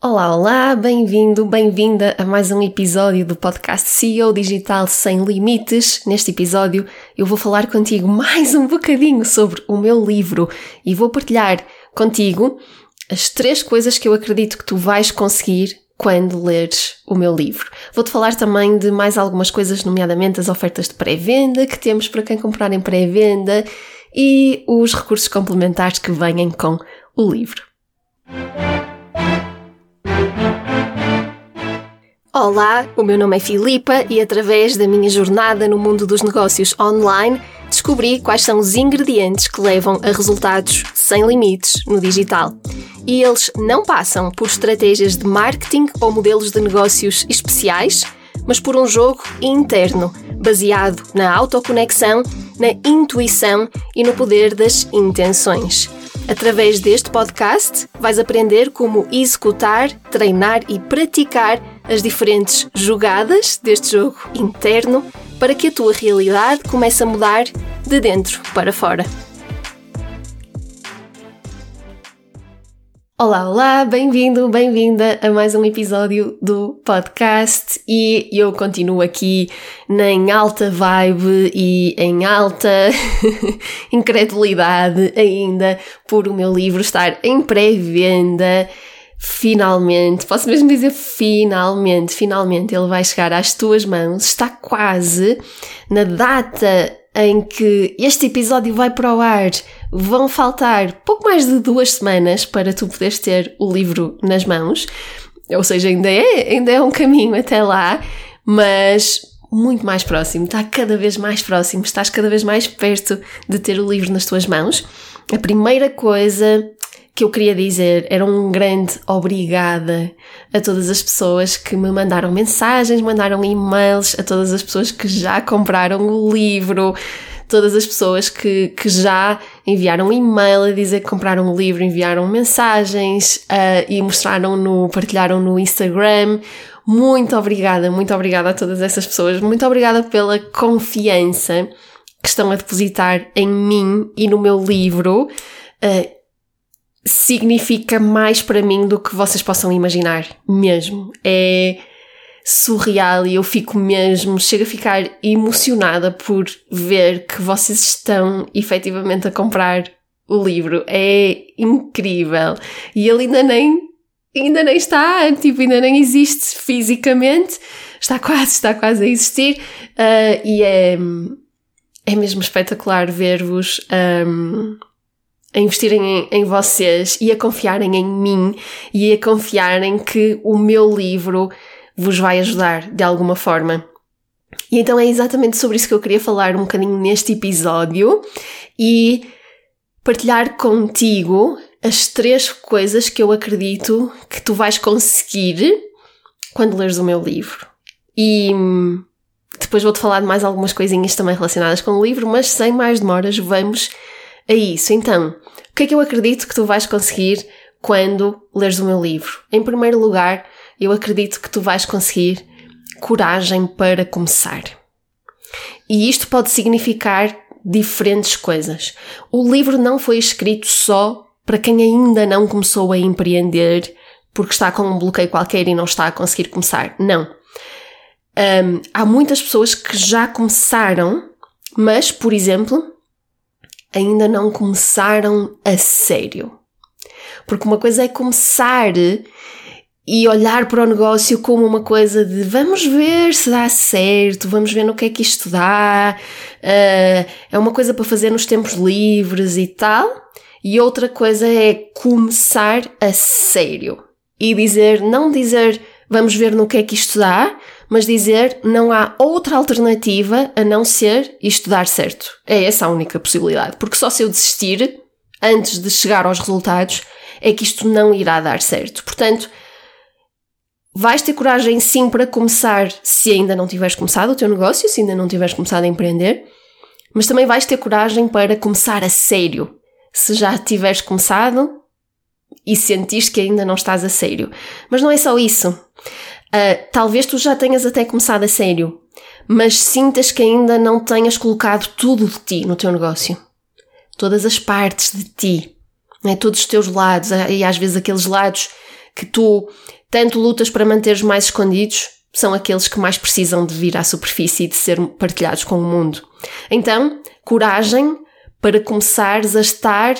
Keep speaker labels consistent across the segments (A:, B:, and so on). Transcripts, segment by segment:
A: Olá, olá, bem-vindo, bem-vinda a mais um episódio do podcast CEO Digital Sem Limites. Neste episódio eu vou falar contigo mais um bocadinho sobre o meu livro e vou partilhar contigo as três coisas que eu acredito que tu vais conseguir quando leres o meu livro. Vou-te falar também de mais algumas coisas, nomeadamente as ofertas de pré-venda que temos para quem comprar em pré-venda e os recursos complementares que vêm com o livro. Olá, o meu nome é Filipa e através da minha jornada no mundo dos negócios online descobri quais são os ingredientes que levam a resultados sem limites no digital. E eles não passam por estratégias de marketing ou modelos de negócios especiais, mas por um jogo interno, baseado na autoconexão, na intuição e no poder das intenções. Através deste podcast, vais aprender como executar, treinar e praticar as diferentes jogadas deste jogo interno para que a tua realidade comece a mudar de dentro para fora. Olá, olá, bem-vindo, bem-vinda a mais um episódio do podcast e eu continuo aqui em alta vibe e em alta incredulidade ainda por o meu livro estar em pré-venda. Finalmente, posso mesmo dizer finalmente, finalmente ele vai chegar às tuas mãos, está quase na data em que este episódio vai para o ar, vão faltar pouco mais de duas semanas para tu poderes ter o livro nas mãos. Ou seja, ainda é, ainda é um caminho até lá, mas muito mais próximo, está cada vez mais próximo, estás cada vez mais perto de ter o livro nas tuas mãos. A primeira coisa que eu queria dizer era um grande obrigada a todas as pessoas que me mandaram mensagens, mandaram e-mails, a todas as pessoas que já compraram o livro, todas as pessoas que, que já enviaram e-mail a dizer que compraram o livro, enviaram mensagens uh, e mostraram no, partilharam no Instagram. Muito obrigada, muito obrigada a todas essas pessoas, muito obrigada pela confiança que estão a depositar em mim e no meu livro. Uh, significa mais para mim do que vocês possam imaginar, mesmo. É surreal e eu fico mesmo, chego a ficar emocionada por ver que vocês estão efetivamente a comprar o livro. É incrível. E ele ainda nem, ainda nem está, tipo, ainda nem existe fisicamente. Está quase, está quase a existir. Uh, e é, é mesmo espetacular ver-vos. Um, a investirem em, em, vocês e a confiarem em mim e a confiarem que o meu livro vos vai ajudar de alguma forma. E então é exatamente sobre isso que eu queria falar um bocadinho neste episódio e partilhar contigo as três coisas que eu acredito que tu vais conseguir quando leres o meu livro. E hum, depois vou-te falar de mais algumas coisinhas também relacionadas com o livro, mas sem mais demoras, vamos a isso. Então, o que é que eu acredito que tu vais conseguir quando leres o meu livro? Em primeiro lugar, eu acredito que tu vais conseguir coragem para começar. E isto pode significar diferentes coisas. O livro não foi escrito só para quem ainda não começou a empreender porque está com um bloqueio qualquer e não está a conseguir começar. Não. Um, há muitas pessoas que já começaram, mas, por exemplo, ainda não começaram a sério. Porque uma coisa é começar e olhar para o negócio como uma coisa de vamos ver se dá certo, vamos ver no que é que isto dá, uh, é uma coisa para fazer nos tempos livres e tal. E outra coisa é começar a sério e dizer, não dizer vamos ver no que é que isto dá, mas dizer não há outra alternativa a não ser isto dar certo. É essa a única possibilidade. Porque só se eu desistir antes de chegar aos resultados é que isto não irá dar certo. Portanto, vais ter coragem sim para começar se ainda não tiveres começado o teu negócio, se ainda não tiveres começado a empreender, mas também vais ter coragem para começar a sério. Se já tiveres começado e sentiste que ainda não estás a sério. Mas não é só isso. Uh, talvez tu já tenhas até começado a sério, mas sintas que ainda não tenhas colocado tudo de ti no teu negócio. Todas as partes de ti, né? todos os teus lados, ah, e às vezes aqueles lados que tu tanto lutas para manteres mais escondidos, são aqueles que mais precisam de vir à superfície e de ser partilhados com o mundo. Então, coragem para começares a estar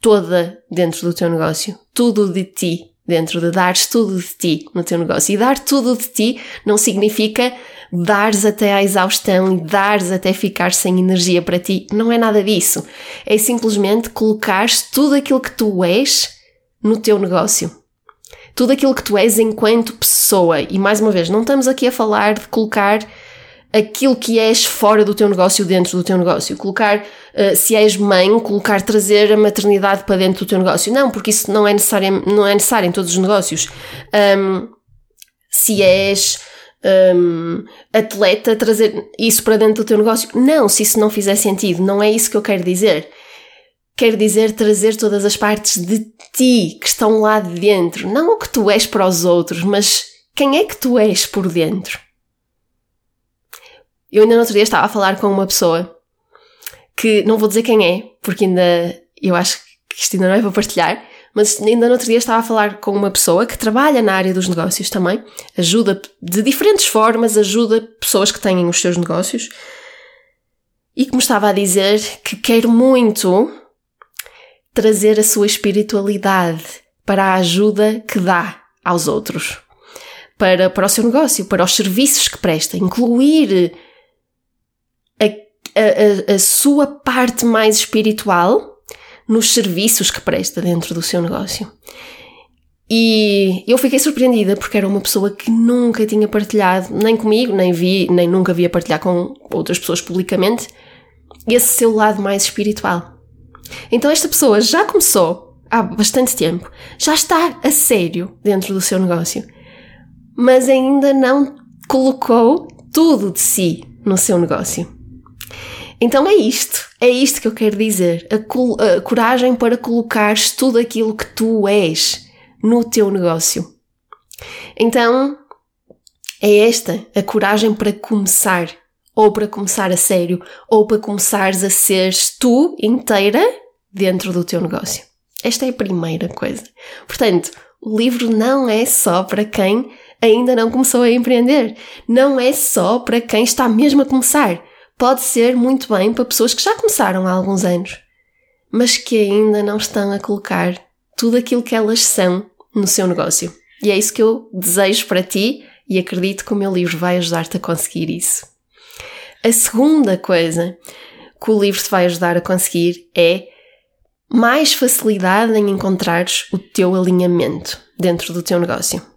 A: toda dentro do teu negócio, tudo de ti dentro de dares tudo de ti no teu negócio. E dar tudo de ti não significa dares até à exaustão e dares até ficar sem energia para ti. Não é nada disso. É simplesmente colocares tudo aquilo que tu és no teu negócio. Tudo aquilo que tu és enquanto pessoa. E mais uma vez, não estamos aqui a falar de colocar aquilo que és fora do teu negócio dentro do teu negócio. Colocar, uh, se és mãe, colocar, trazer a maternidade para dentro do teu negócio. Não, porque isso não é necessário, não é necessário em todos os negócios. Um, se és um, atleta, trazer isso para dentro do teu negócio. Não, se isso não fizer sentido. Não é isso que eu quero dizer. Quero dizer trazer todas as partes de ti que estão lá dentro. Não o que tu és para os outros, mas quem é que tu és por dentro. Eu ainda no outro dia estava a falar com uma pessoa que não vou dizer quem é, porque ainda eu acho que isto ainda não é para partilhar, mas ainda no outro dia estava a falar com uma pessoa que trabalha na área dos negócios também, ajuda de diferentes formas, ajuda pessoas que têm os seus negócios e que me estava a dizer que quer muito trazer a sua espiritualidade para a ajuda que dá aos outros, para, para o seu negócio, para os serviços que presta, incluir a, a, a sua parte mais espiritual nos serviços que presta dentro do seu negócio. E eu fiquei surpreendida porque era uma pessoa que nunca tinha partilhado, nem comigo, nem vi, nem nunca via partilhar com outras pessoas publicamente, esse seu lado mais espiritual. Então esta pessoa já começou há bastante tempo, já está a sério dentro do seu negócio, mas ainda não colocou tudo de si no seu negócio. Então é isto, é isto que eu quero dizer. A, a coragem para colocares tudo aquilo que tu és no teu negócio. Então é esta a coragem para começar, ou para começar a sério, ou para começares a seres tu inteira dentro do teu negócio. Esta é a primeira coisa. Portanto, o livro não é só para quem ainda não começou a empreender. Não é só para quem está mesmo a começar pode ser muito bem para pessoas que já começaram há alguns anos, mas que ainda não estão a colocar tudo aquilo que elas são no seu negócio. E é isso que eu desejo para ti e acredito que o meu livro vai ajudar-te a conseguir isso. A segunda coisa que o livro te vai ajudar a conseguir é mais facilidade em encontrares o teu alinhamento dentro do teu negócio.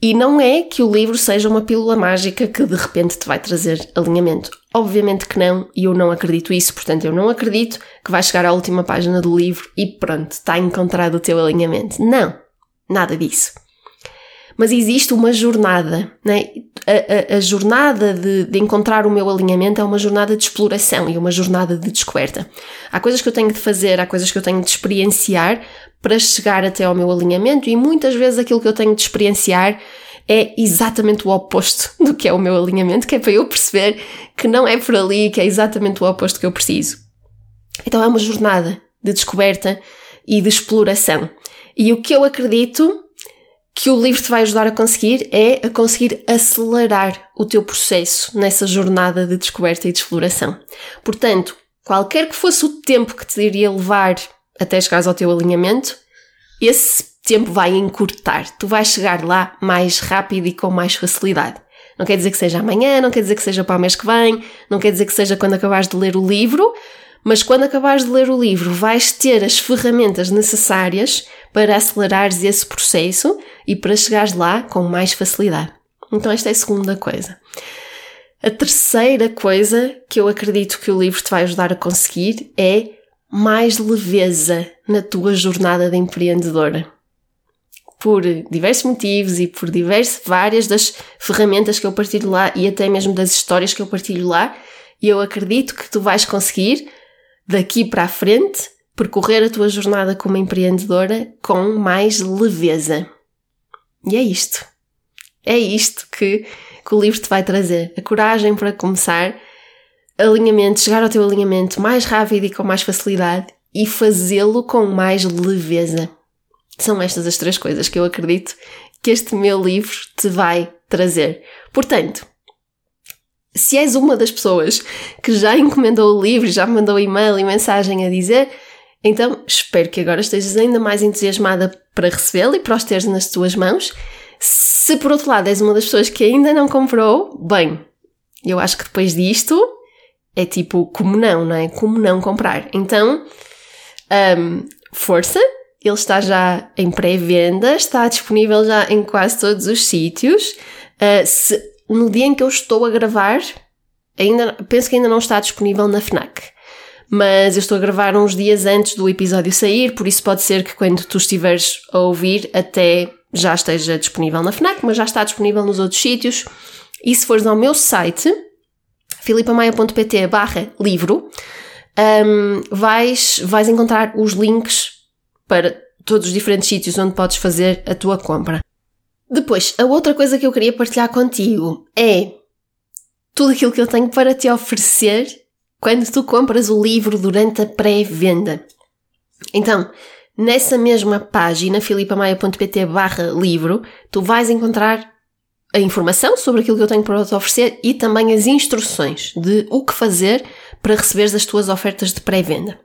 A: E não é que o livro seja uma pílula mágica que de repente te vai trazer alinhamento. Obviamente que não, e eu não acredito isso, portanto, eu não acredito que vais chegar à última página do livro e pronto, está encontrado o teu alinhamento. Não, nada disso. Mas existe uma jornada, né? a, a, a jornada de, de encontrar o meu alinhamento é uma jornada de exploração e uma jornada de descoberta. Há coisas que eu tenho de fazer, há coisas que eu tenho de experienciar para chegar até ao meu alinhamento e muitas vezes aquilo que eu tenho de experienciar é exatamente o oposto do que é o meu alinhamento, que é para eu perceber que não é por ali, que é exatamente o oposto que eu preciso. Então é uma jornada de descoberta e de exploração. E o que eu acredito que o livro te vai ajudar a conseguir é a conseguir acelerar o teu processo nessa jornada de descoberta e de exploração. Portanto, qualquer que fosse o tempo que te iria levar até chegares ao teu alinhamento, esse tempo vai encurtar. Tu vais chegar lá mais rápido e com mais facilidade. Não quer dizer que seja amanhã, não quer dizer que seja para o mês que vem, não quer dizer que seja quando acabares de ler o livro, mas quando acabares de ler o livro vais ter as ferramentas necessárias para acelerares esse processo e para chegares lá com mais facilidade. Então, esta é a segunda coisa. A terceira coisa que eu acredito que o livro te vai ajudar a conseguir é mais leveza na tua jornada de empreendedora. Por diversos motivos e por diversas, várias das ferramentas que eu partilho lá e até mesmo das histórias que eu partilho lá, eu acredito que tu vais conseguir, daqui para a frente, percorrer a tua jornada como empreendedora com mais leveza. E é isto. É isto que, que o livro te vai trazer. A coragem para começar alinhamento, chegar ao teu alinhamento mais rápido e com mais facilidade e fazê-lo com mais leveza. São estas as três coisas que eu acredito que este meu livro te vai trazer. Portanto, se és uma das pessoas que já encomendou o livro, já mandou e-mail e mensagem a dizer, então espero que agora estejas ainda mais entusiasmada para recebê-lo e para os teres nas tuas mãos. Se por outro lado és uma das pessoas que ainda não comprou, bem, eu acho que depois disto é tipo como não, não é? Como não comprar. Então, um, força, ele está já em pré-venda, está disponível já em quase todos os sítios. Uh, se, no dia em que eu estou a gravar, ainda, penso que ainda não está disponível na FNAC. Mas eu estou a gravar uns dias antes do episódio sair, por isso pode ser que quando tu estiveres a ouvir até já esteja disponível na FNAC, mas já está disponível nos outros sítios. E se fores ao meu site, filipamaia.pt barra livro, um, vais, vais encontrar os links para todos os diferentes sítios onde podes fazer a tua compra. Depois, a outra coisa que eu queria partilhar contigo é tudo aquilo que eu tenho para te oferecer quando tu compras o livro durante a pré-venda. Então, nessa mesma página, filipamaia.pt barra livro, tu vais encontrar a informação sobre aquilo que eu tenho para te oferecer e também as instruções de o que fazer para receberes as tuas ofertas de pré-venda.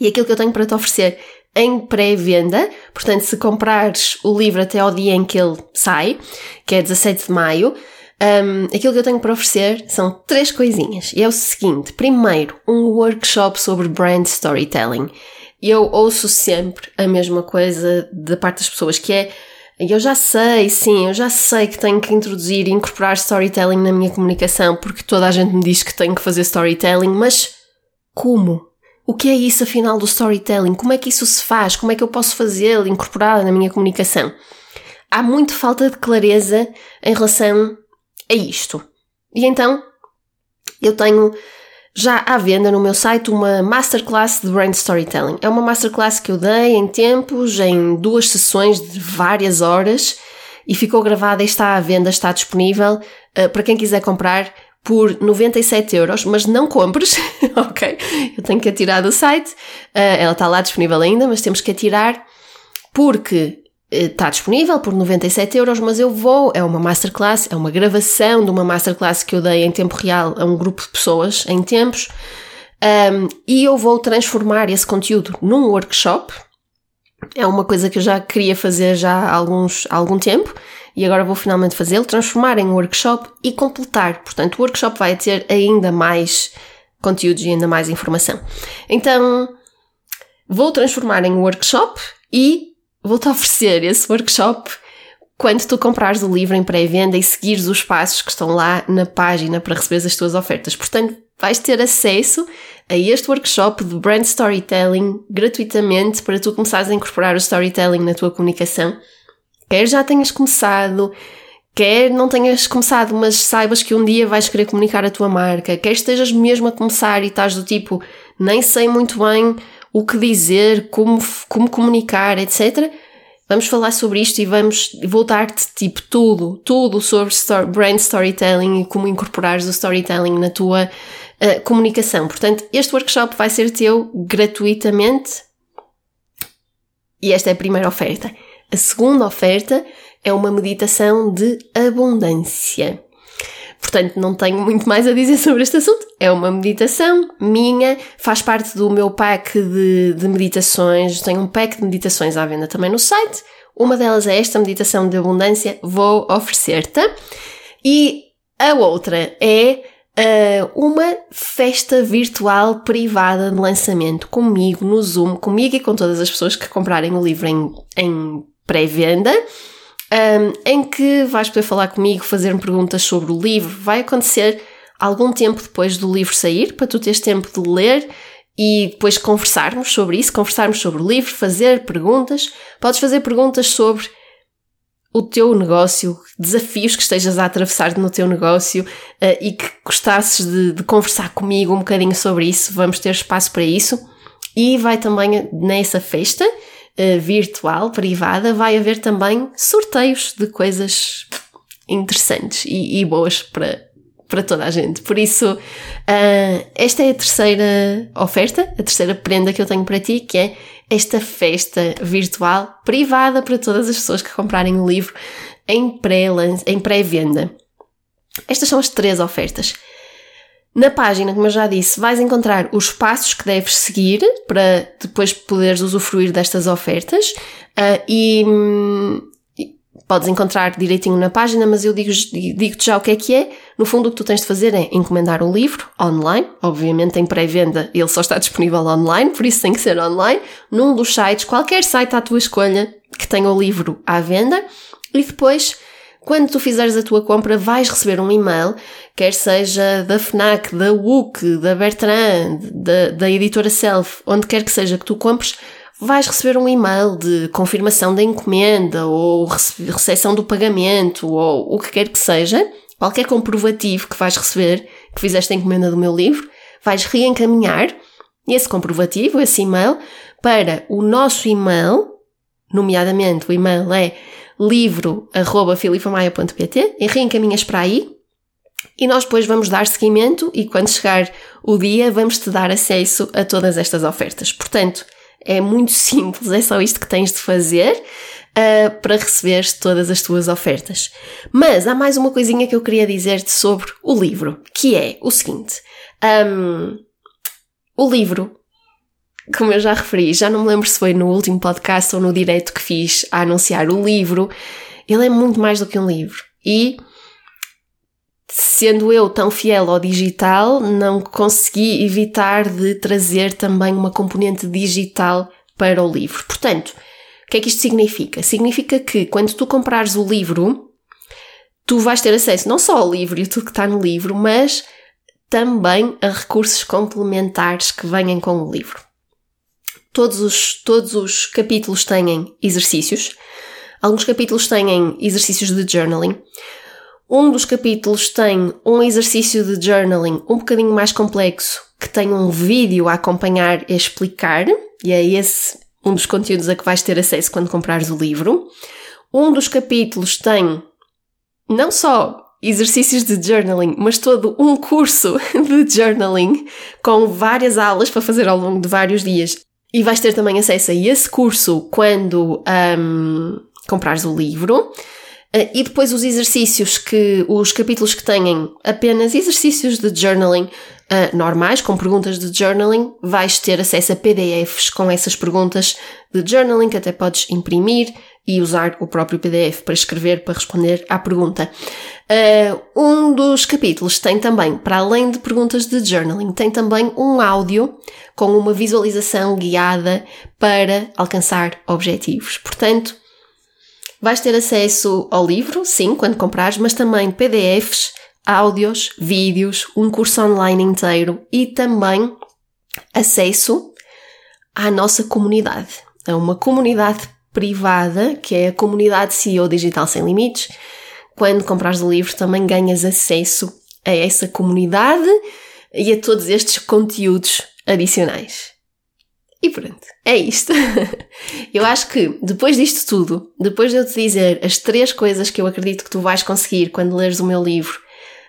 A: E aquilo que eu tenho para te oferecer em pré-venda, portanto, se comprares o livro até ao dia em que ele sai, que é 17 de maio, um, aquilo que eu tenho para oferecer são três coisinhas. E é o seguinte: primeiro, um workshop sobre brand storytelling. Eu ouço sempre a mesma coisa da parte das pessoas, que é eu já sei, sim, eu já sei que tenho que introduzir e incorporar storytelling na minha comunicação, porque toda a gente me diz que tenho que fazer storytelling, mas como? O que é isso afinal do storytelling? Como é que isso se faz? Como é que eu posso fazê-lo, incorporá-lo na minha comunicação? Há muito falta de clareza em relação a isto. E então, eu tenho já à venda no meu site uma masterclass de brand storytelling. É uma masterclass que eu dei em tempos, em duas sessões de várias horas e ficou gravada e está à venda, está disponível uh, para quem quiser comprar por 97 euros, mas não compres, ok? Eu tenho que atirar do site, uh, ela está lá disponível ainda, mas temos que atirar porque está eh, disponível por 97 euros, mas eu vou, é uma masterclass, é uma gravação de uma masterclass que eu dei em tempo real a um grupo de pessoas em tempos, um, e eu vou transformar esse conteúdo num workshop. É uma coisa que eu já queria fazer já há, alguns, há algum tempo e agora vou finalmente fazê-lo, transformar em workshop e completar. Portanto, o workshop vai ter ainda mais conteúdos e ainda mais informação. Então, vou transformar em workshop e vou-te oferecer esse workshop quando tu comprares o livro em pré-venda e seguires os passos que estão lá na página para receber as tuas ofertas. Portanto, vais ter acesso a este workshop de brand storytelling gratuitamente para tu começares a incorporar o storytelling na tua comunicação Quer já tenhas começado, quer não tenhas começado, mas saibas que um dia vais querer comunicar a tua marca, quer estejas mesmo a começar e estás do tipo, nem sei muito bem o que dizer, como, como comunicar, etc. Vamos falar sobre isto e vamos voltar-te tipo tudo, tudo sobre story, brand storytelling e como incorporares o storytelling na tua uh, comunicação. Portanto, este workshop vai ser teu gratuitamente e esta é a primeira oferta. A segunda oferta é uma meditação de abundância. Portanto, não tenho muito mais a dizer sobre este assunto. É uma meditação minha, faz parte do meu pack de, de meditações. Tenho um pack de meditações à venda também no site. Uma delas é esta meditação de abundância, vou oferecer-te. E a outra é uh, uma festa virtual privada de lançamento comigo no Zoom, comigo e com todas as pessoas que comprarem o livro em, em pré-venda, um, em que vais poder falar comigo, fazer-me perguntas sobre o livro. Vai acontecer algum tempo depois do livro sair, para tu teres tempo de ler e depois conversarmos sobre isso, conversarmos sobre o livro, fazer perguntas. Podes fazer perguntas sobre o teu negócio, desafios que estejas a atravessar no teu negócio uh, e que gostasses de, de, conversar comigo um bocadinho sobre isso, vamos ter espaço para isso. E vai também nessa festa uh, virtual, privada, vai haver também sorteios de coisas interessantes e, e boas para, para toda a gente. Por isso, uh, esta é a terceira oferta, a terceira prenda que eu tenho para ti, que é esta festa virtual privada para todas as pessoas que comprarem o livro em pré-venda. Estas são as três ofertas. Na página, como eu já disse, vais encontrar os passos que deves seguir para depois poderes usufruir destas ofertas uh, e, podes encontrar direitinho na página, mas eu digo-te digo já o que é que é. No fundo, o que tu tens de fazer é encomendar o livro online, obviamente em pré-venda, ele só está disponível online, por isso tem que ser online, num dos sites, qualquer site à tua escolha que tenha o livro à venda, e depois. Quando tu fizeres a tua compra, vais receber um e-mail, quer seja da FNAC, da WUC, da Bertrand, da, da editora Self, onde quer que seja que tu compres, vais receber um e-mail de confirmação da encomenda ou recepção do pagamento ou o que quer que seja, qualquer comprovativo que vais receber que fizeste a encomenda do meu livro, vais reencaminhar esse comprovativo, esse e-mail, para o nosso e-mail, nomeadamente o e-mail é livro.filipamaia.pt reencaminhas para aí e nós depois vamos dar seguimento e quando chegar o dia vamos te dar acesso a todas estas ofertas. Portanto, é muito simples, é só isto que tens de fazer uh, para receber todas as tuas ofertas. Mas há mais uma coisinha que eu queria dizer-te sobre o livro, que é o seguinte: um, o livro, como eu já referi, já não me lembro se foi no último podcast ou no direito que fiz a anunciar o livro, ele é muito mais do que um livro. E sendo eu tão fiel ao digital, não consegui evitar de trazer também uma componente digital para o livro. Portanto, o que é que isto significa? Significa que quando tu comprares o livro, tu vais ter acesso não só ao livro e tudo que está no livro, mas também a recursos complementares que venham com o livro. Todos os, todos os capítulos têm exercícios. Alguns capítulos têm exercícios de journaling. Um dos capítulos tem um exercício de journaling um bocadinho mais complexo, que tem um vídeo a acompanhar e a explicar, e é esse um dos conteúdos a que vais ter acesso quando comprares o livro. Um dos capítulos tem não só exercícios de journaling, mas todo um curso de journaling com várias aulas para fazer ao longo de vários dias. E vais ter também acesso a esse curso quando um, comprares o livro. Eh, e depois os exercícios que, os capítulos que têm apenas exercícios de journaling uh, normais, com perguntas de journaling, vais ter acesso a PDFs com essas perguntas de journaling que até podes imprimir e usar o próprio PDF para escrever, para responder à pergunta. Uh, um dos capítulos tem também, para além de perguntas de journaling, tem também um áudio com uma visualização guiada para alcançar objetivos. Portanto, Vais ter acesso ao livro, sim, quando comprares, mas também PDFs, áudios, vídeos, um curso online inteiro e também acesso à nossa comunidade. É uma comunidade privada, que é a comunidade CEO Digital Sem Limites. Quando comprares o livro, também ganhas acesso a essa comunidade e a todos estes conteúdos adicionais. E pronto, é isto. eu acho que depois disto tudo, depois de eu te dizer as três coisas que eu acredito que tu vais conseguir quando leres o meu livro,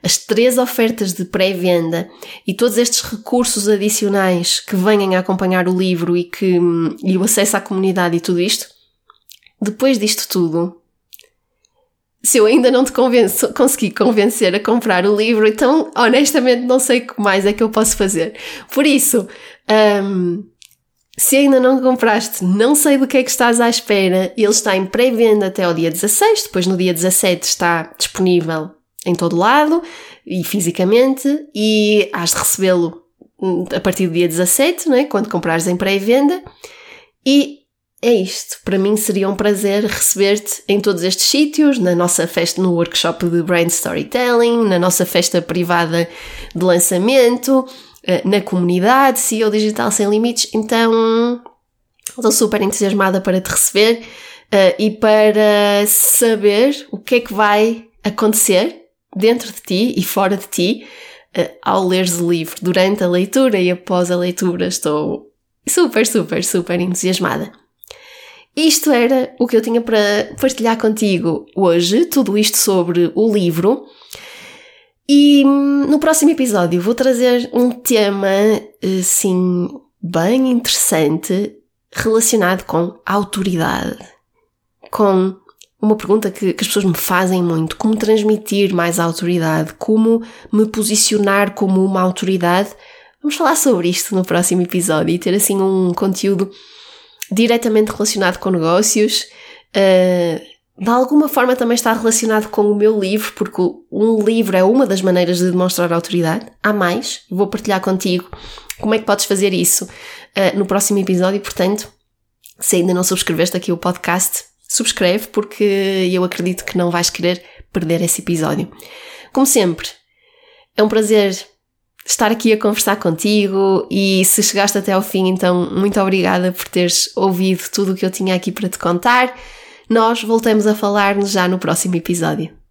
A: as três ofertas de pré-venda e todos estes recursos adicionais que venham a acompanhar o livro e, que, e o acesso à comunidade e tudo isto, depois disto tudo, se eu ainda não te convenço, consegui convencer a comprar o livro, então honestamente não sei o que mais é que eu posso fazer. Por isso, um, se ainda não compraste, não sei do que é que estás à espera. Ele está em pré-venda até ao dia 16, depois no dia 17 está disponível em todo lado e fisicamente e has de recebê-lo hum, a partir do dia 17, né, quando comprares em pré-venda. E é isto. Para mim seria um prazer receber-te em todos estes sítios, na nossa festa, no workshop de Brain Storytelling, na nossa festa privada de lançamento, eh, na comunidade CEO Digital Sem Limites, então estou super entusiasmada para te receber uh, e para saber o que é que vai acontecer dentro de ti e fora de ti uh, ao leres o livro, durante a leitura e após a leitura. Estou super, super, super entusiasmada. Isto era o que eu tinha para partilhar contigo hoje, tudo isto sobre o livro. E hum, no próximo episódio vou trazer um tema, assim, bem interessante relacionado com autoridade. Com uma pergunta que, que, as pessoas me fazem muito: como transmitir mais autoridade? Como me posicionar como uma autoridade? Vamos falar sobre isto no próximo episódio e ter assim um conteúdo diretamente relacionado com negócios. Uh, de alguma forma também está relacionado com o meu livro, porque um livro é uma das maneiras de demonstrar autoridade. Há mais, vou partilhar contigo como é que podes fazer isso uh, no próximo episódio. Portanto, se ainda não subscreveste aqui o podcast, subscreve, porque eu acredito que não vais querer perder esse episódio. Como sempre, é um prazer estar aqui a conversar contigo e se chegaste até ao fim, então muito obrigada por teres ouvido tudo o que eu tinha aqui para te contar. Nós voltamos a falar-nos já no próximo episódio.